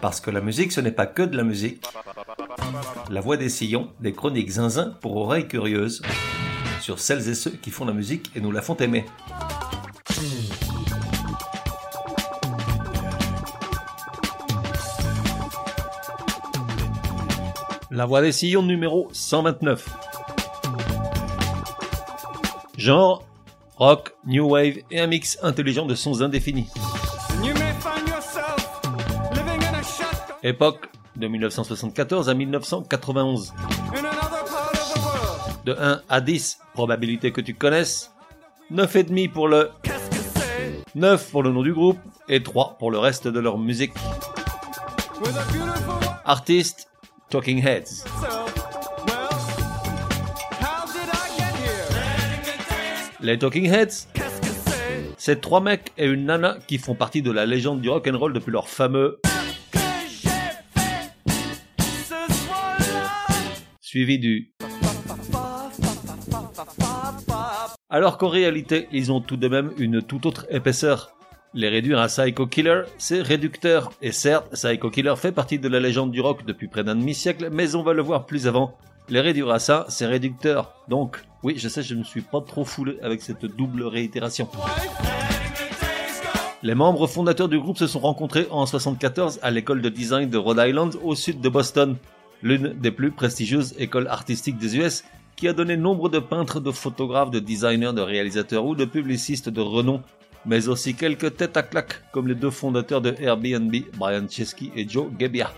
Parce que la musique, ce n'est pas que de la musique. La voix des sillons, des chroniques zinzin pour oreilles curieuses. Sur celles et ceux qui font la musique et nous la font aimer. La voix des sillons numéro 129. Genre, rock, new wave et un mix intelligent de sons indéfinis. Époque de 1974 à 1991. De 1 à 10, probabilité que tu connaisses. 9,5 pour le 9 pour le nom du groupe et 3 pour le reste de leur musique. Artiste, Talking Heads. Les Talking Heads, c'est trois mecs et une nana qui font partie de la légende du rock and roll depuis leur fameux suivi du alors qu'en réalité, ils ont tout de même une toute autre épaisseur. Les réduire à Psycho Killer, c'est réducteur. Et certes, Psycho Killer fait partie de la légende du rock depuis près d'un demi-siècle, mais on va le voir plus avant. Les réduire à ça, c'est réducteur. Donc, oui, je sais, je ne suis pas trop foulé avec cette double réitération. Les membres fondateurs du groupe se sont rencontrés en 74 à l'école de design de Rhode Island au sud de Boston, l'une des plus prestigieuses écoles artistiques des US qui a donné nombre de peintres, de photographes, de designers, de réalisateurs ou de publicistes de renom, mais aussi quelques têtes à claque comme les deux fondateurs de Airbnb, Brian Chesky et Joe Gebbia.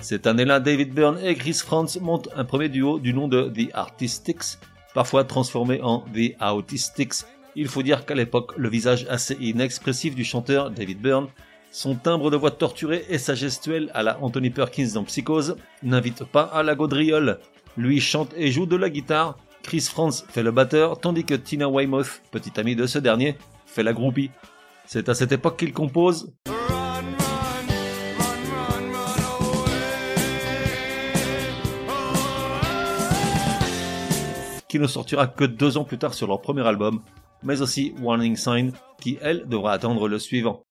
Cette année-là, David Byrne et Chris Franz montent un premier duo du nom de The Artistics, parfois transformé en The Autistics. Il faut dire qu'à l'époque, le visage assez inexpressif du chanteur David Byrne, son timbre de voix torturé et sa gestuelle à la Anthony Perkins dans Psychose n'invitent pas à la gaudriole. Lui chante et joue de la guitare, Chris Franz fait le batteur, tandis que Tina Weymouth, petite amie de ce dernier, fait la groupie. C'est à cette époque qu'il compose qui ne sortira que deux ans plus tard sur leur premier album, mais aussi Warning Sign, qui elle devra attendre le suivant.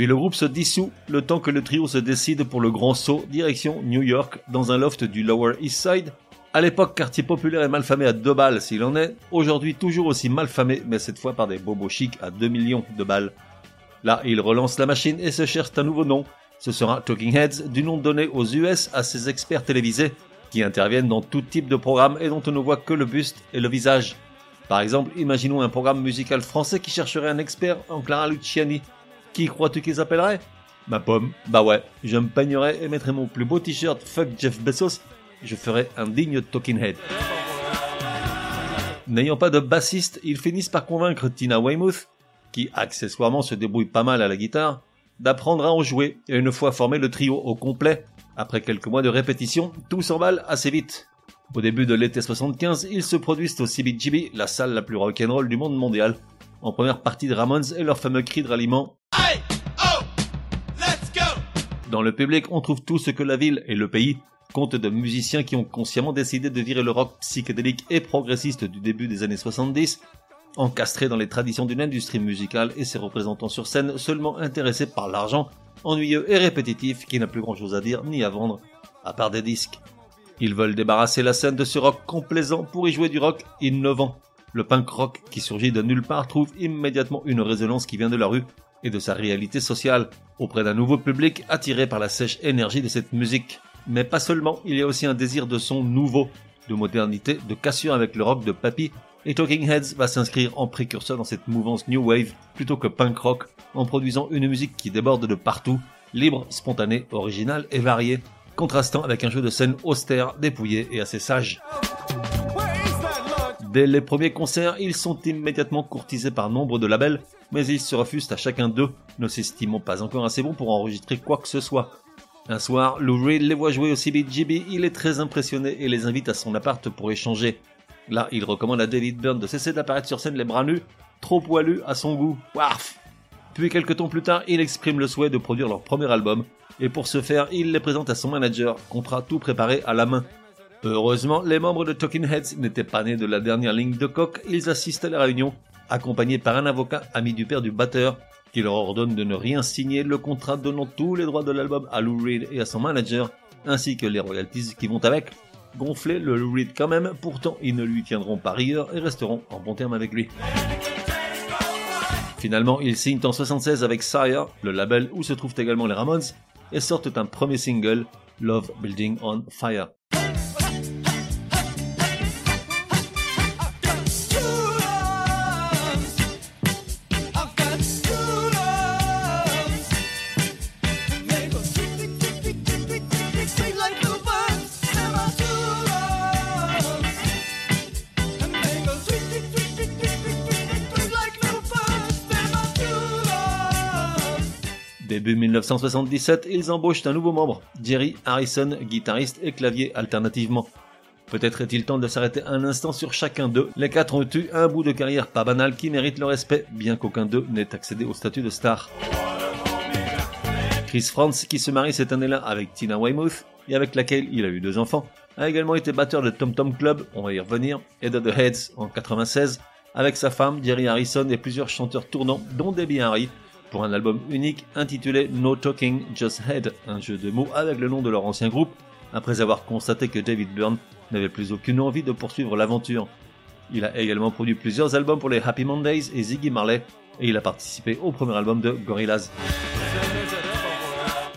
Puis le groupe se dissout le temps que le trio se décide pour le grand saut direction New York dans un loft du Lower East Side. À l'époque, quartier populaire et malfamé à deux balles s'il en est, aujourd'hui toujours aussi malfamé mais cette fois par des bobos chics à 2 millions de balles. Là, ils relancent la machine et se cherchent un nouveau nom. Ce sera Talking Heads, du nom donné aux US à ces experts télévisés qui interviennent dans tout type de programme et dont on ne voit que le buste et le visage. Par exemple, imaginons un programme musical français qui chercherait un expert en Clara Luciani qui crois-tu qu'ils appelleraient? Ma pomme. Bah ouais, je me peignerais et mettrais mon plus beau t-shirt Fuck Jeff Bezos. Je ferais un digne talking head. N'ayant pas de bassiste, ils finissent par convaincre Tina Weymouth, qui accessoirement se débrouille pas mal à la guitare, d'apprendre à en jouer, et une fois formé le trio au complet, après quelques mois de répétition, tout s'emballe assez vite. Au début de l'été 75, ils se produisent au CBGB, la salle la plus rock'n'roll du monde mondial, en première partie de Ramones et leur fameux cri de ralliement. Oh, Dans le public, on trouve tout ce que la ville et le pays comptent de musiciens qui ont consciemment décidé de virer le rock psychédélique et progressiste du début des années 70, encastré dans les traditions d'une industrie musicale et ses représentants sur scène seulement intéressés par l'argent, ennuyeux et répétitif qui n'a plus grand chose à dire ni à vendre, à part des disques. Ils veulent débarrasser la scène de ce rock complaisant pour y jouer du rock innovant. Le punk rock qui surgit de nulle part trouve immédiatement une résonance qui vient de la rue et de sa réalité sociale, auprès d'un nouveau public attiré par la sèche énergie de cette musique. Mais pas seulement, il y a aussi un désir de son nouveau, de modernité, de cassure avec le rock de Papy, et Talking Heads va s'inscrire en précurseur dans cette mouvance New Wave plutôt que punk rock, en produisant une musique qui déborde de partout, libre, spontanée, originale et variée, contrastant avec un jeu de scène austère, dépouillé et assez sage. Dès les premiers concerts, ils sont immédiatement courtisés par nombre de labels, mais ils se refusent à chacun d'eux, ne s'estimant pas encore assez bons pour enregistrer quoi que ce soit. Un soir, Lou Reed les voit jouer au CBGB, il est très impressionné et les invite à son appart pour échanger. Là, il recommande à David Byrne de cesser d'apparaître sur scène les bras nus, trop poilus à son goût. Puis quelques temps plus tard, il exprime le souhait de produire leur premier album, et pour ce faire, il les présente à son manager, contrat tout préparé à la main. Heureusement, les membres de Talking Heads n'étaient pas nés de la dernière ligne de coq, ils assistent à la réunion, accompagnés par un avocat ami du père du batteur, qui leur ordonne de ne rien signer le contrat donnant tous les droits de l'album à Lou Reed et à son manager, ainsi que les royalties qui vont avec. Gonfler le Lou Reed quand même, pourtant ils ne lui tiendront pas rigueur et resteront en bon terme avec lui. Finalement, ils signent en 76 avec Sire, le label où se trouvent également les Ramones, et sortent un premier single, Love Building on Fire. 1977, ils embauchent un nouveau membre, Jerry Harrison, guitariste et clavier alternativement. Peut-être est-il temps de s'arrêter un instant sur chacun d'eux. Les quatre ont eu un bout de carrière pas banal qui mérite le respect, bien qu'aucun d'eux n'ait accédé au statut de star. Chris Franz, qui se marie cette année-là avec Tina Weymouth, et avec laquelle il a eu deux enfants, a également été batteur de Tom Tom Club, on va y revenir, et de The Heads en 96, avec sa femme Jerry Harrison et plusieurs chanteurs tournants, dont Debbie Harry, pour un album unique intitulé No Talking, Just Head, un jeu de mots avec le nom de leur ancien groupe, après avoir constaté que David Byrne n'avait plus aucune envie de poursuivre l'aventure. Il a également produit plusieurs albums pour les Happy Mondays et Ziggy Marley, et il a participé au premier album de Gorillaz.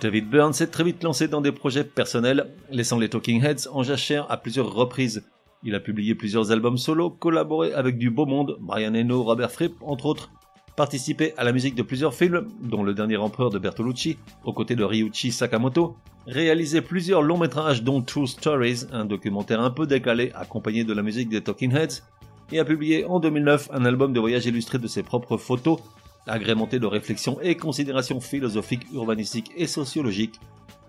David Byrne s'est très vite lancé dans des projets personnels, laissant les Talking Heads en jachère à plusieurs reprises. Il a publié plusieurs albums solo, collaboré avec du beau monde, Brian Eno, Robert Fripp, entre autres, participé à la musique de plusieurs films, dont Le Dernier Empereur de Bertolucci, aux côtés de Ryuichi Sakamoto, réalisé plusieurs longs métrages dont True Stories, un documentaire un peu décalé accompagné de la musique des Talking Heads, et a publié en 2009 un album de voyage illustré de ses propres photos, agrémenté de réflexions et considérations philosophiques, urbanistiques et sociologiques,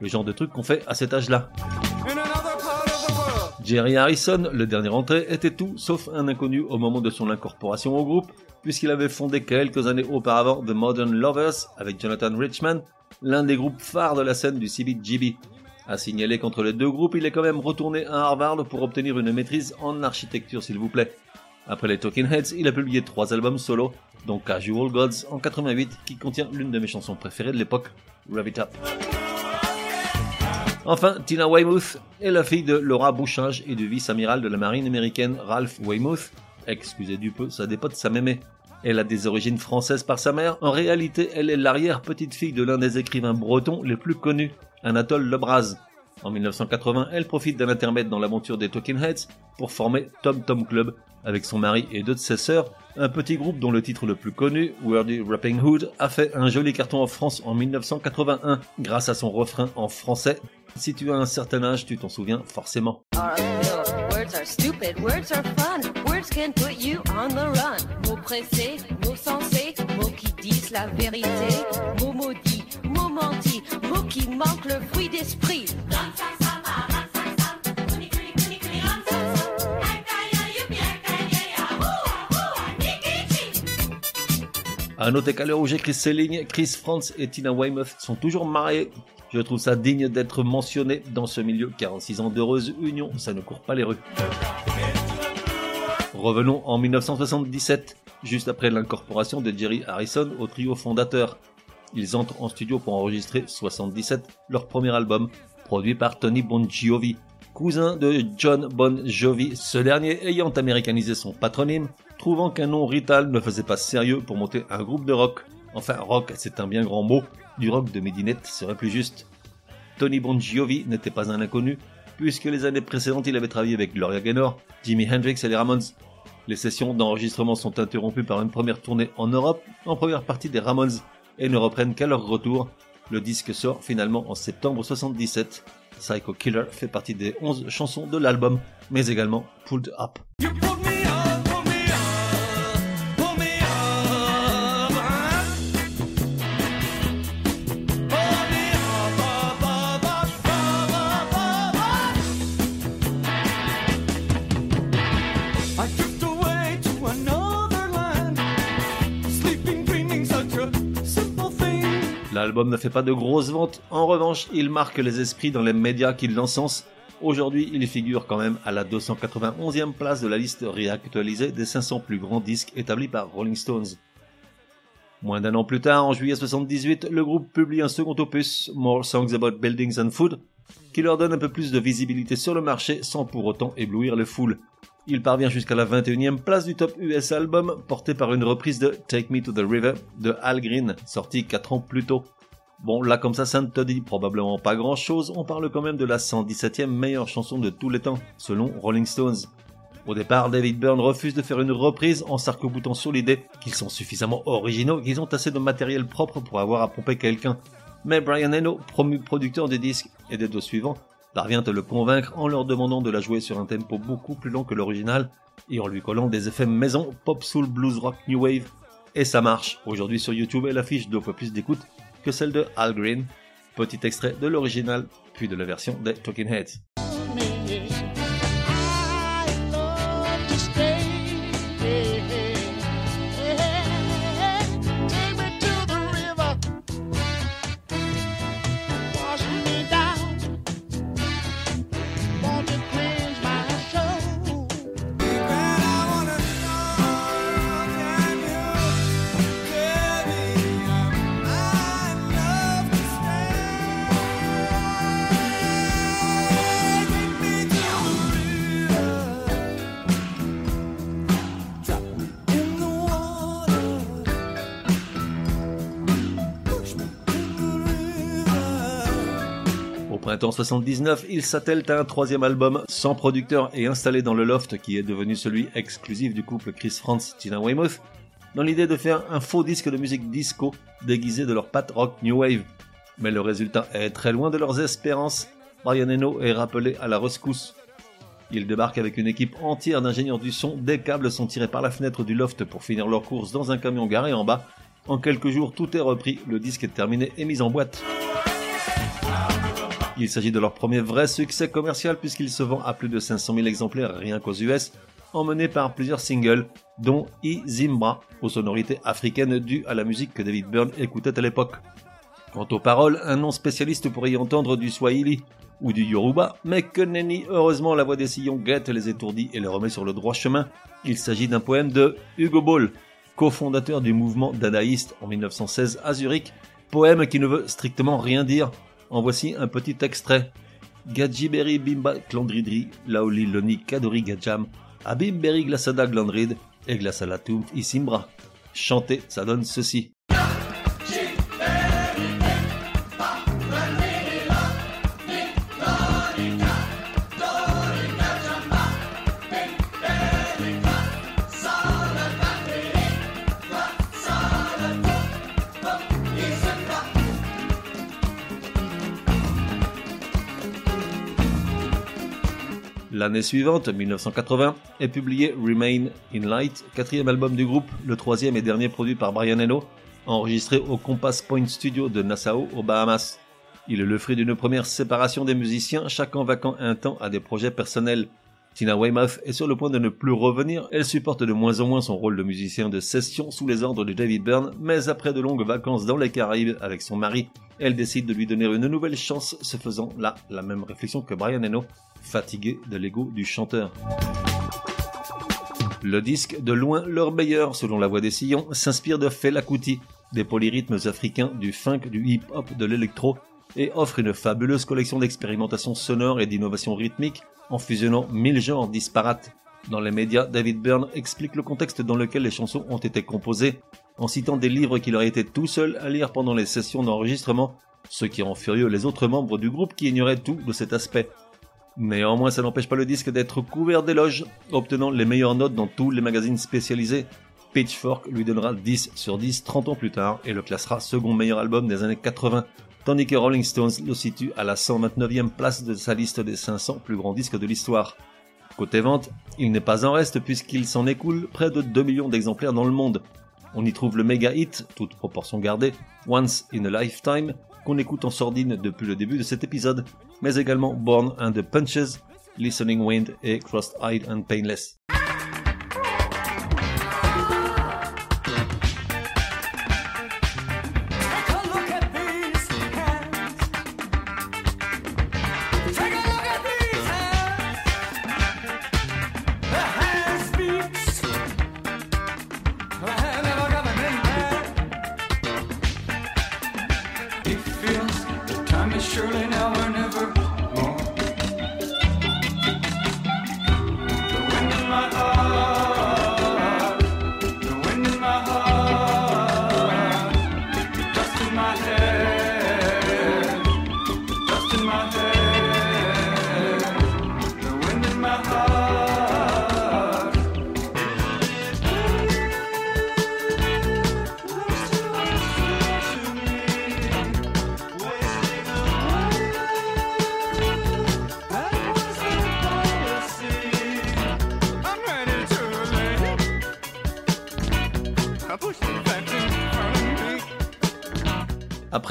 le genre de truc qu'on fait à cet âge-là. Jerry Harrison, le dernier entré, était tout sauf un inconnu au moment de son incorporation au groupe, puisqu'il avait fondé quelques années auparavant The Modern Lovers avec Jonathan Richman, l'un des groupes phares de la scène du CBGB. À signaler qu'entre les deux groupes, il est quand même retourné à Harvard pour obtenir une maîtrise en architecture, s'il vous plaît. Après les Talking Heads, il a publié trois albums solo, dont Casual Gods en 88, qui contient l'une de mes chansons préférées de l'époque, Rev It Up. Enfin, Tina Weymouth est la fille de Laura Bouchage et du vice-amiral de la marine américaine Ralph Weymouth. Excusez du peu, ça dépend de sa mémé. Elle a des origines françaises par sa mère. En réalité, elle est l'arrière-petite-fille de l'un des écrivains bretons les plus connus, Anatole Lebras. En 1980, elle profite d'un intermède dans l'aventure des Talking Heads pour former Tom Tom Club avec son mari et deux de ses sœurs, un petit groupe dont le titre le plus connu, Wordy Rapping Hood, a fait un joli carton en France en 1981 grâce à son refrain en français. Si tu as un certain âge, tu t'en souviens forcément. Words are stupid, words are fun, words can put you on the run. Mots pressés, mots sensés, mots qui disent la vérité, mots maudits, mots mentis, mots qui manquent le fruit d'esprit. À noter qu'à l'heure où j'écris ces lignes, Chris Franz et Tina Weymouth sont toujours mariés. Je trouve ça digne d'être mentionné dans ce milieu. 46 ans d'heureuse union, ça ne court pas les rues. Revenons en 1977, juste après l'incorporation de Jerry Harrison au trio fondateur. Ils entrent en studio pour enregistrer 77, leur premier album, produit par Tony Bon Jovi, cousin de John Bon Jovi, ce dernier ayant américanisé son patronyme, trouvant qu'un nom rital ne faisait pas sérieux pour monter un groupe de rock. Enfin, rock, c'est un bien grand mot, du rock de Midinette serait plus juste. Tony Bon Jovi n'était pas un inconnu, puisque les années précédentes il avait travaillé avec Gloria Gaynor, Jimi Hendrix et les Ramones. Les sessions d'enregistrement sont interrompues par une première tournée en Europe, en première partie des Ramones, et ne reprennent qu'à leur retour. Le disque sort finalement en septembre 77. Psycho Killer fait partie des 11 chansons de l'album, mais également Pulled Up. L'album ne fait pas de grosses ventes, en revanche, il marque les esprits dans les médias qui l'encensent. Aujourd'hui, il figure quand même à la 291e place de la liste réactualisée des 500 plus grands disques établis par Rolling Stones. Moins d'un an plus tard, en juillet 78, le groupe publie un second opus, More Songs About Buildings and Food, qui leur donne un peu plus de visibilité sur le marché sans pour autant éblouir les foules. Il parvient jusqu'à la 21e place du top US album, porté par une reprise de Take Me to the River de Al Green, sorti 4 ans plus tôt. Bon, là comme ça, ça ne te dit probablement pas grand chose, on parle quand même de la 117e meilleure chanson de tous les temps, selon Rolling Stones. Au départ, David Byrne refuse de faire une reprise en s'arc-boutant sur l'idée qu'ils sont suffisamment originaux, qu'ils ont assez de matériel propre pour avoir à pomper quelqu'un. Mais Brian Eno, promu producteur des disques et des deux suivants, parvient à le convaincre en leur demandant de la jouer sur un tempo beaucoup plus lent que l'original et en lui collant des effets maison, pop, soul, blues, rock, new wave. Et ça marche. Aujourd'hui sur YouTube, elle affiche deux fois plus d'écoute que celle de Al Green. Petit extrait de l'original, puis de la version des Talking Heads. Printemps 79, il s'attelle à un troisième album sans producteur et installé dans le loft qui est devenu celui exclusif du couple Chris Franz Tina Weymouth, dans l'idée de faire un faux disque de musique disco déguisé de leur pat rock new wave. Mais le résultat est très loin de leurs espérances. Brian Eno est rappelé à la rescousse. Il débarque avec une équipe entière d'ingénieurs du son, des câbles sont tirés par la fenêtre du loft pour finir leur course dans un camion garé en bas. En quelques jours, tout est repris, le disque est terminé et mis en boîte. Il s'agit de leur premier vrai succès commercial puisqu'il se vend à plus de 500 000 exemplaires rien qu'aux US, emmené par plusieurs singles, dont I Zimbra, aux sonorités africaines dues à la musique que David Byrne écoutait à l'époque. Quant aux paroles, un non spécialiste pourrait y entendre du Swahili ou du Yoruba, mais que nenni, heureusement la voix des sillons guette les étourdis et les remet sur le droit chemin. Il s'agit d'un poème de Hugo Ball, cofondateur du mouvement dadaïste en 1916 à Zurich, poème qui ne veut strictement rien dire, en voici un petit extrait. Gadjiberi bimba klandridri, laoli loni kadori gajam, abimberi glasada glandrid, et glasalatum isimbra. Chanter, ça donne ceci. L'année suivante, 1980, est publié Remain in Light, quatrième album du groupe, le troisième et dernier produit par Brian Eno, enregistré au Compass Point Studio de Nassau, aux Bahamas. Il est le fruit d'une première séparation des musiciens, chacun vacant un temps à des projets personnels. Tina Weymouth est sur le point de ne plus revenir, elle supporte de moins en moins son rôle de musicien de session sous les ordres de David Byrne, mais après de longues vacances dans les Caraïbes avec son mari, elle décide de lui donner une nouvelle chance, se faisant là la même réflexion que Brian Eno, fatigué de l'ego du chanteur. Le disque, de loin leur meilleur selon la voix des sillons, s'inspire de Fela Kuti, des polyrythmes africains, du funk, du hip-hop, de l'électro, et offre une fabuleuse collection d'expérimentations sonores et d'innovations rythmiques en fusionnant mille genres disparates. Dans les médias, David Byrne explique le contexte dans lequel les chansons ont été composées, en citant des livres qu'il aurait été tout seul à lire pendant les sessions d'enregistrement, ce qui rend furieux les autres membres du groupe qui ignoraient tout de cet aspect. Néanmoins, ça n'empêche pas le disque d'être couvert d'éloges, obtenant les meilleures notes dans tous les magazines spécialisés. Pitchfork lui donnera 10 sur 10 30 ans plus tard et le classera second meilleur album des années 80, tandis que Rolling Stones le situe à la 129e place de sa liste des 500 plus grands disques de l'histoire. Côté vente, il n'est pas en reste puisqu'il s'en écoule près de 2 millions d'exemplaires dans le monde. On y trouve le méga hit, toute proportion gardée, Once in a Lifetime, qu'on écoute en sordine depuis le début de cet épisode, mais également Born and the Punches, Listening Wind et Crossed-Eyed and Painless.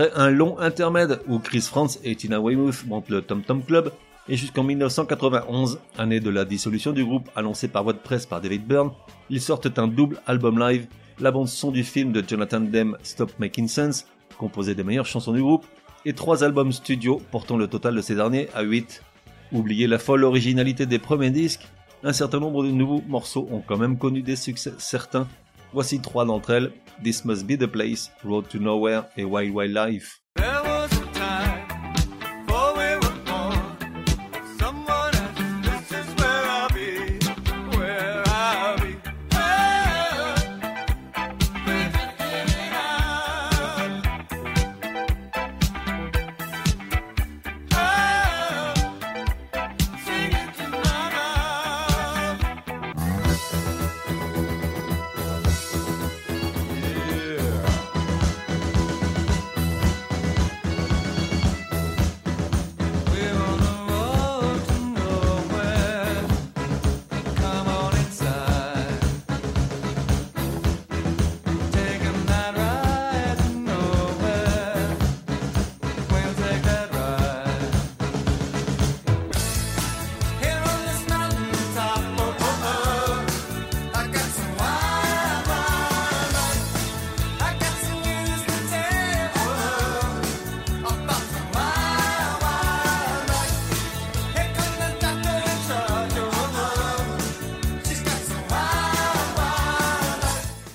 Après un long intermède où Chris France et Tina Weymouth montent le Tom Tom Club, et jusqu'en 1991, année de la dissolution du groupe annoncée par voie de presse par David Byrne, ils sortent un double album live, la bande son du film de Jonathan Demme Stop Making Sense, composé des meilleures chansons du groupe, et trois albums studio portant le total de ces derniers à 8. Oubliez la folle originalité des premiers disques, un certain nombre de nouveaux morceaux ont quand même connu des succès certains. Voici trois d'entre elles, This Must Be the Place, Road to Nowhere. Et Wild Wild Life.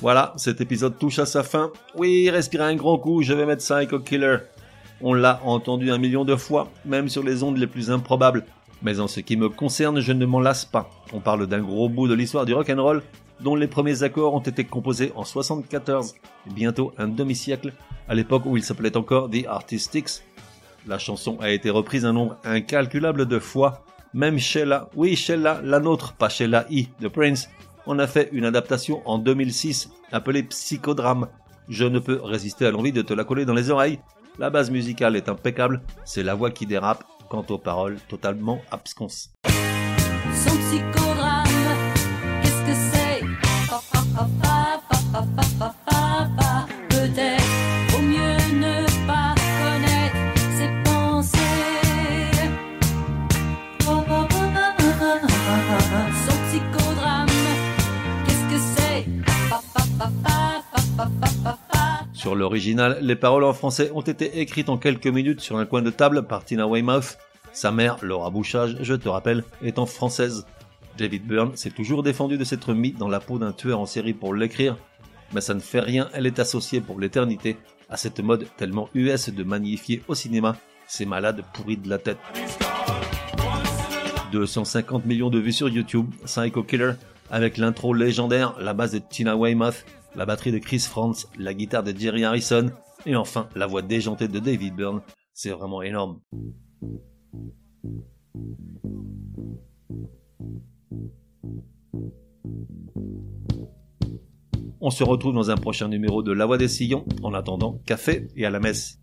Voilà, cet épisode touche à sa fin. Oui, respirez un grand coup, je vais mettre Psycho Killer. On l'a entendu un million de fois, même sur les ondes les plus improbables. Mais en ce qui me concerne, je ne m'en lasse pas. On parle d'un gros bout de l'histoire du rock'n'roll, dont les premiers accords ont été composés en 74, bientôt un demi-siècle, à l'époque où il s'appelait encore The Artistics. La chanson a été reprise un nombre incalculable de fois, même Sheila, oui Sheila, la nôtre, pas Sheila E. de Prince, on a fait une adaptation en 2006 appelée Psychodrame. Je ne peux résister à l'envie de te la coller dans les oreilles. La base musicale est impeccable, c'est la voix qui dérape, quant aux paroles totalement absconses. Sur l'original, les paroles en français ont été écrites en quelques minutes sur un coin de table par Tina Weymouth. Sa mère, Laura Bouchage, je te rappelle, étant française. David Byrne s'est toujours défendu de s'être mis dans la peau d'un tueur en série pour l'écrire, mais ça ne fait rien, elle est associée pour l'éternité à cette mode tellement US de magnifier au cinéma ces malades pourris de la tête. 250 millions de vues sur YouTube, Psycho Killer, avec l'intro légendaire, la base de Tina Weymouth, la batterie de Chris Frantz, la guitare de Jerry Harrison, et enfin la voix déjantée de David Byrne. C'est vraiment énorme. On se retrouve dans un prochain numéro de La Voix des Sillons. En attendant, café et à la messe.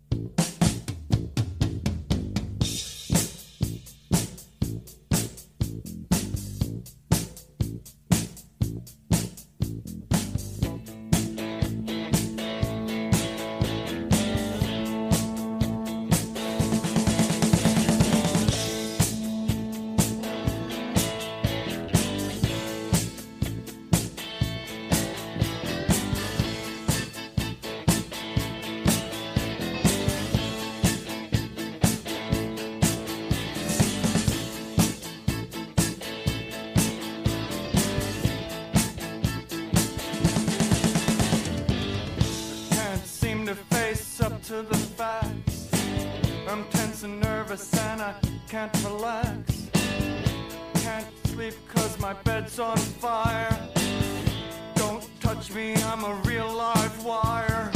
Can't relax. Can't sleep cause my bed's on fire. Don't touch me, I'm a real live wire.